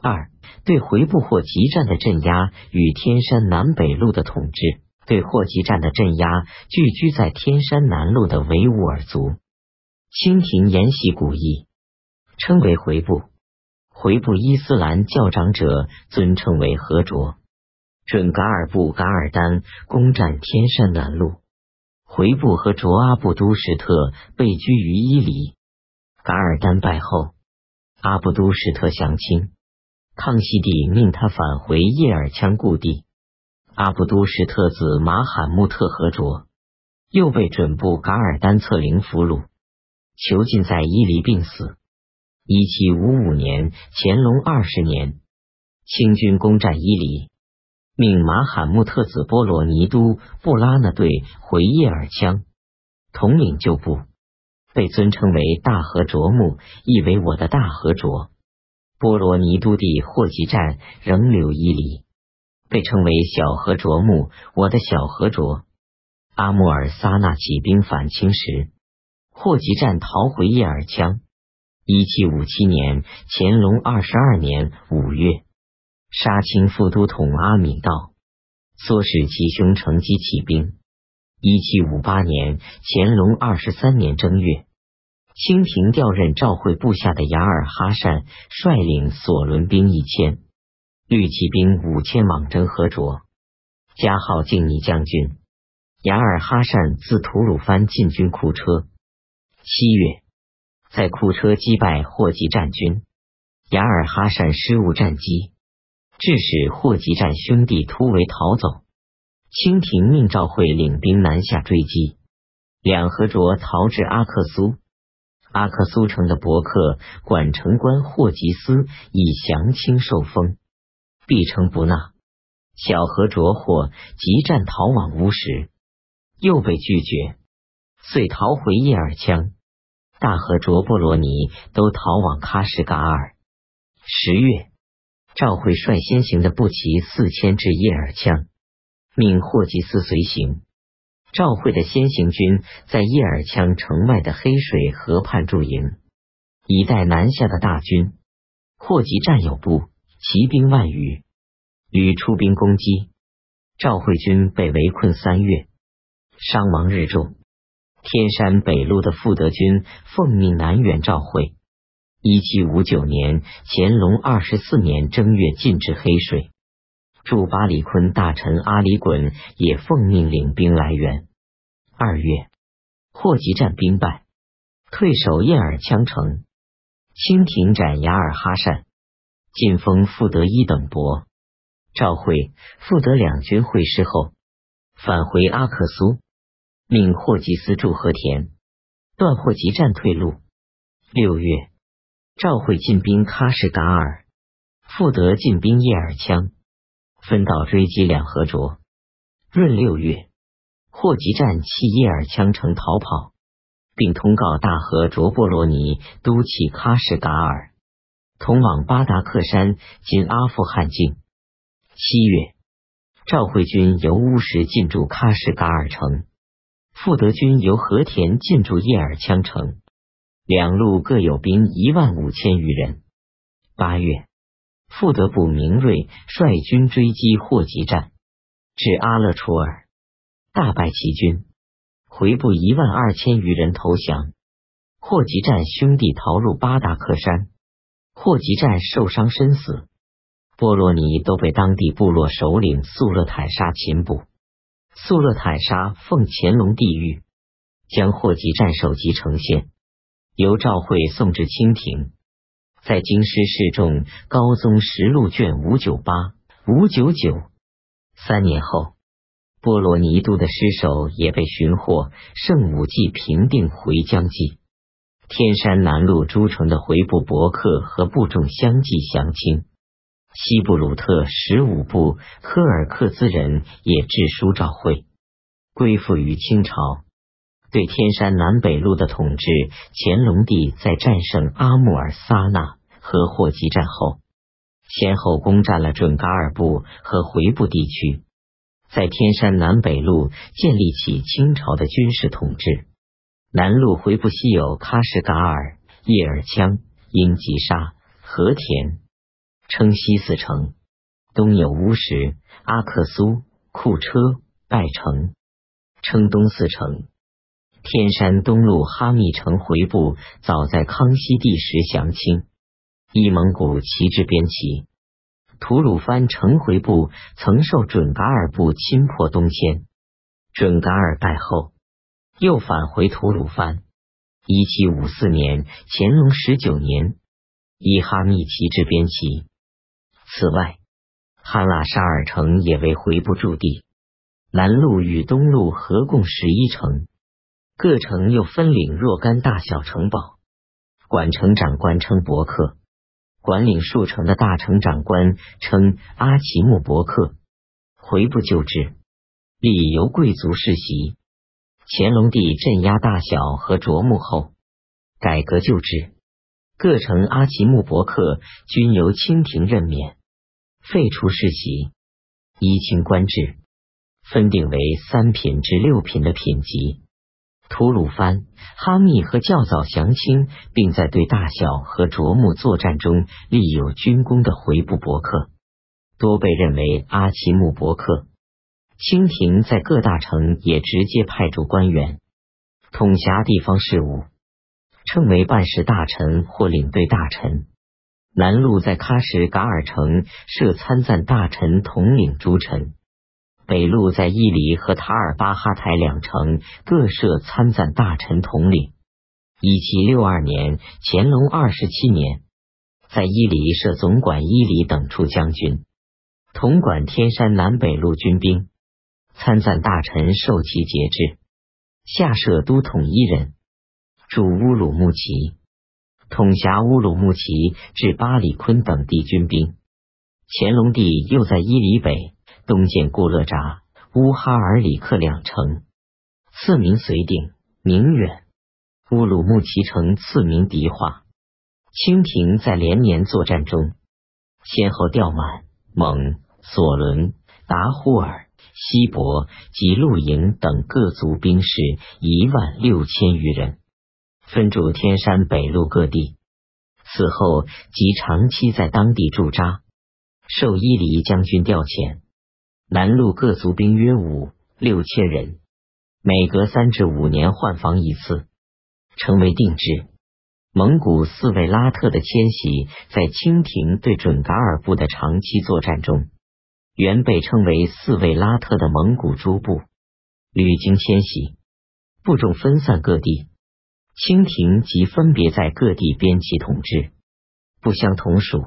二、对回部霍集战的镇压与天山南北路的统治。对霍集战的镇压，聚居在天山南路的维吾尔族。清廷沿袭古意，称为回部。回部伊斯兰教长者尊称为和卓。准噶尔部噶尔丹攻占天山南路，回部和卓阿布都什特被居于伊犁。噶尔丹败后，阿布都什特降清，康熙帝命他返回叶尔羌故地。阿布都什特子马罕木特和卓又被准部噶尔丹策凌俘虏，囚禁在伊犁病死。一七五五年，乾隆二十年，清军攻占伊犁。命马罕木特子波罗尼都布拉纳队回叶尔羌，统领旧部，被尊称为大和卓木，意为我的大和卓。波罗尼都地霍集战仍留伊犁，被称为小和卓木，我的小和卓。阿穆尔萨纳起兵反清时，霍集战逃回叶尔羌。一七五七年，乾隆二十二年五月。杀清副都统阿敏道，唆使其兄乘机起兵。一七五八年，乾隆二十三年正月，清廷调任赵惠部下的雅尔哈善率领索伦兵一千，绿骑兵五千，往征和卓，加号敬义将军。雅尔哈善自吐鲁番进军库车。七月，在库车击败霍集战军，雅尔哈善失误战机。致使霍集战兄弟突围逃走，清廷命赵惠领兵南下追击，两河卓逃至阿克苏，阿克苏城的伯克管城官霍吉斯以降清受封，必称不纳。小河卓或急战逃往乌石，又被拒绝，遂逃回叶尔羌。大河卓波罗尼都逃往喀什噶尔。十月。赵惠率先行的步骑四千至叶尔羌，命霍吉斯随行。赵惠的先行军在叶尔羌城外的黑水河畔驻营，以待南下的大军。霍集战有部骑兵万余，屡出兵攻击，赵惠军被围困三月，伤亡日重。天山北路的傅德军奉命南援赵惠。一七五九年，乾隆二十四年正月，进至黑水。驻巴里坤大臣阿里衮也奉命领兵来援。二月，霍集战兵败，退守叶尔羌城。清廷斩雅尔哈善，晋封傅德一等伯。赵惠、傅德两军会师后，返回阿克苏，命霍吉斯驻和田，断霍集战退路。六月。赵惠进兵喀什噶尔，傅德进兵叶尔羌，分道追击两河卓。闰六月，霍集战弃叶尔羌城逃跑，并通告大河卓波罗尼都弃喀什噶尔，通往巴达克山（今阿富汗境）。七月，赵惠军由乌什进驻喀什噶尔城，傅德军由和田进驻叶尔羌城。两路各有兵一万五千余人。八月，傅德部明锐率军追击霍吉战，至阿勒楚尔，大败其军，回部一万二千余人投降。霍吉战兄弟逃入巴达克山，霍吉战受伤身死。波罗尼都被当地部落首领素勒坦沙擒捕。素勒坦沙奉乾隆帝谕，将霍吉战首级呈现。由赵惠送至清廷，在京师示众《高宗实录》卷五九八、五九九。三年后，波罗尼都的尸首也被寻获，圣武纪平定回疆记。天山南路诸城的回部伯克和部众相继降清。西布鲁特十五部科尔克孜人也致书召会，归附于清朝。对天山南北路的统治，乾隆帝在战胜阿穆尔萨那和霍集战后，先后攻占了准噶尔部和回部地区，在天山南北路建立起清朝的军事统治。南路回部西有喀什噶尔、叶尔羌、英吉沙、和田；称西四城，东有乌石、阿克苏、库车、拜城，称东四城。天山东路哈密城回部早在康熙帝时降清，伊蒙古旗帜边旗。吐鲁番城回部曾受准噶尔部侵破东迁，准噶尔败后，又返回吐鲁番。一七五四年，乾隆十九年，依哈密旗帜边旗。此外，哈拉沙尔城也为回部驻地。南路与东路合共十一城。各城又分领若干大小城堡，管城长官称伯克，管领数城的大城长官称阿奇木伯克。回部旧制，理由贵族世袭。乾隆帝镇压大小和卓木后，改革旧制，各城阿奇木伯克均由清廷任免，废除世袭，依清官制，分定为三品至六品的品级。吐鲁番、哈密和较早降清，并在对大小和卓木作战中立有军功的回部伯克，多被认为阿奇木伯克。清廷在各大城也直接派驻官员，统辖地方事务，称为办事大臣或领队大臣。南路在喀什噶尔城设参赞大臣，统领诸臣。北路在伊犁和塔尔巴哈台两城各设参赞大臣统领。一七六二年，乾隆二十七年，在伊犁设总管伊犁等处将军，统管天山南北路军兵。参赞大臣受其节制，下设都统一人，驻乌鲁木齐，统辖乌鲁木齐至巴里坤等地军兵。乾隆帝又在伊犁北。东建固勒扎、乌哈尔里克两城，赐名绥定、宁远。乌鲁木齐城赐名迪化。清廷在连年作战中，先后调满蒙、索伦、达呼尔、锡伯及露营等各族兵士一万六千余人，分驻天山北路各地。此后即长期在当地驻扎，受伊犁将军调遣。南路各族兵约五六千人，每隔三至五年换防一次，成为定制。蒙古四位拉特的迁徙，在清廷对准噶尔部的长期作战中，原被称为四位拉特的蒙古诸部，屡经迁徙，部众分散各地。清廷即分别在各地编辑统治，不相同属。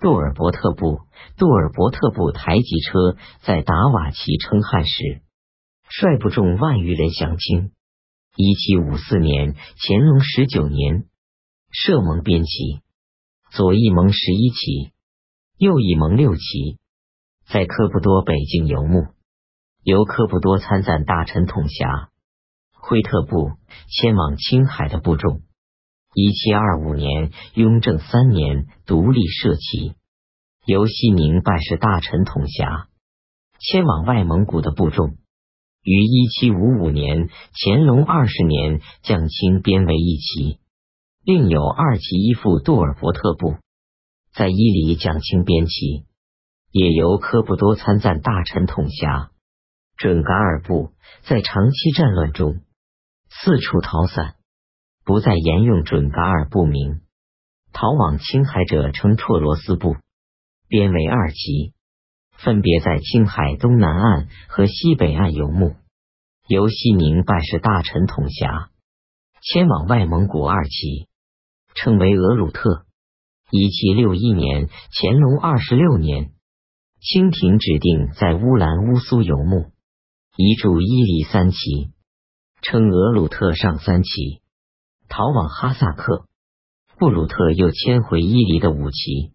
杜尔伯特部，杜尔伯特部台吉车在达瓦齐称汉时，率部众万余人降清。一七五四年，乾隆十九年，设蒙边旗，左翼蒙十一旗，右翼蒙六旗，在科布多北境游牧，由科布多参赞大臣统辖。辉特部迁往青海的部众。一七二五年，雍正三年，独立设旗，由西宁办事大臣统辖，迁往外蒙古的部众。于一七五五年，乾隆二十年，降清编为一旗。另有二旗依附杜尔伯特部，在伊犁降清编旗，也由科布多参赞大臣统辖。准噶尔部在长期战乱中四处逃散。不再沿用准噶尔部名，逃往青海者称绰罗斯部，编为二旗，分别在青海东南岸和西北岸游牧，由西宁办事大臣统辖。迁往外蒙古二旗，称为额鲁特。一七六一年，乾隆二十六年，清廷指定在乌兰乌苏游牧，移驻伊犁三旗，称额鲁特上三旗。逃往哈萨克，布鲁特又迁回伊犁的五旗，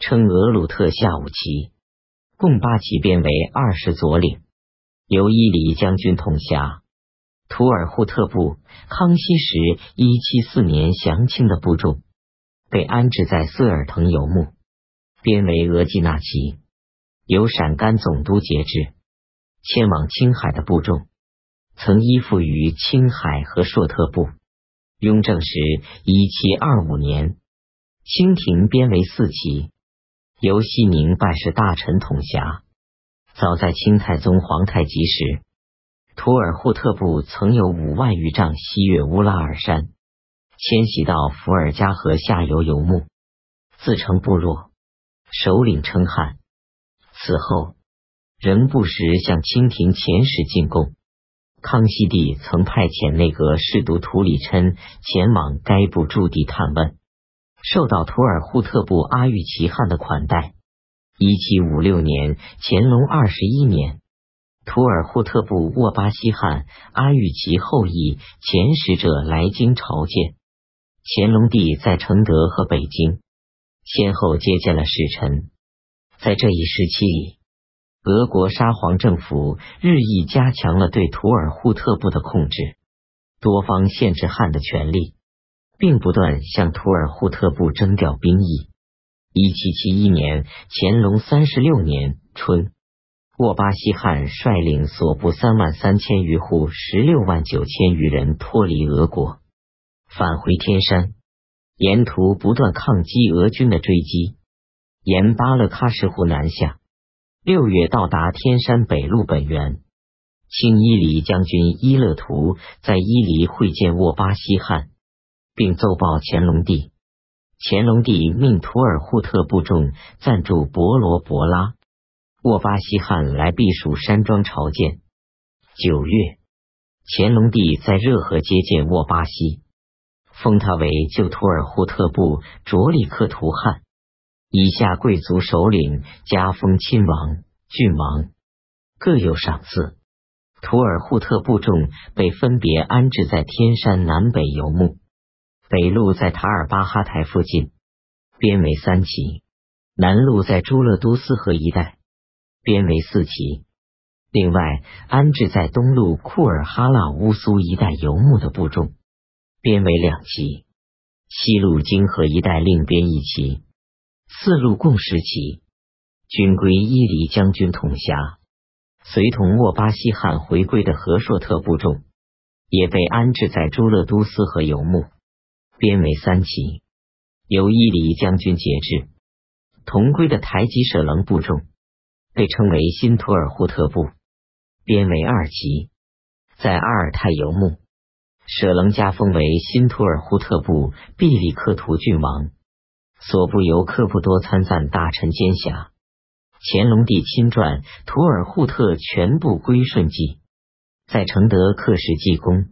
称额鲁特下五旗，共八旗编为二十左领，由伊犁将军统辖。图尔扈特部，康熙时一七四年降清的部众，被安置在色尔腾游牧，编为额济纳旗，由陕甘总督节制。迁往青海的部众，曾依附于青海和硕特部。雍正时，一七二五年，清廷编为四旗。由西宁办事大臣统辖。早在清太宗皇太极时，图尔扈特部曾有五万余丈西越乌拉尔山，迁徙到伏尔加河下游游牧，自成部落，首领称汗。此后，仍不时向清廷遣使进贡。康熙帝曾派遣内阁侍读图里琛前往该部驻地探问，受到图尔扈特部阿育齐汗的款待。一七五六年，乾隆二十一年，图尔扈特部沃巴西汗阿育齐后裔遣使者来京朝见，乾隆帝在承德和北京先后接见了使臣。在这一时期里，俄国沙皇政府日益加强了对图尔扈特部的控制，多方限制汉的权利，并不断向图尔扈特部征调兵役。一七七一年，乾隆三十六年春，沃巴西汗率领所部三万三千余户、十六万九千余人脱离俄国，返回天山，沿途不断抗击俄军的追击。沿巴勒喀什湖南下，六月到达天山北路本源。清伊犁将军伊勒图在伊犁会见沃巴西汗，并奏报乾隆帝。乾隆帝命图尔扈特部众暂驻博罗博拉，沃巴西汗来避暑山庄朝见。九月，乾隆帝在热河接见沃巴西，封他为旧图尔扈特部卓里克图汗。以下贵族首领加封亲王、郡王，各有赏赐。图尔扈特部众被分别安置在天山南北游牧，北路在塔尔巴哈台附近，编为三旗；南路在朱勒都斯河一带，编为四旗。另外，安置在东路库尔哈拉乌苏一带游牧的部众，编为两旗；西路金河一带另编一旗。四路共十旗，均归伊犁将军统辖。随同沃巴西汗回归的和硕特部众，也被安置在朱勒都斯和游牧，编为三旗，由伊犁将军节制。同归的台吉舍棱部众，被称为新图尔扈特部，编为二旗，在阿尔泰游牧。舍棱加封为新图尔扈特部毕里克图郡王。所部由客不多参赞大臣兼辖。乾隆帝亲撰图尔扈特全部归顺记，在承德刻石记功。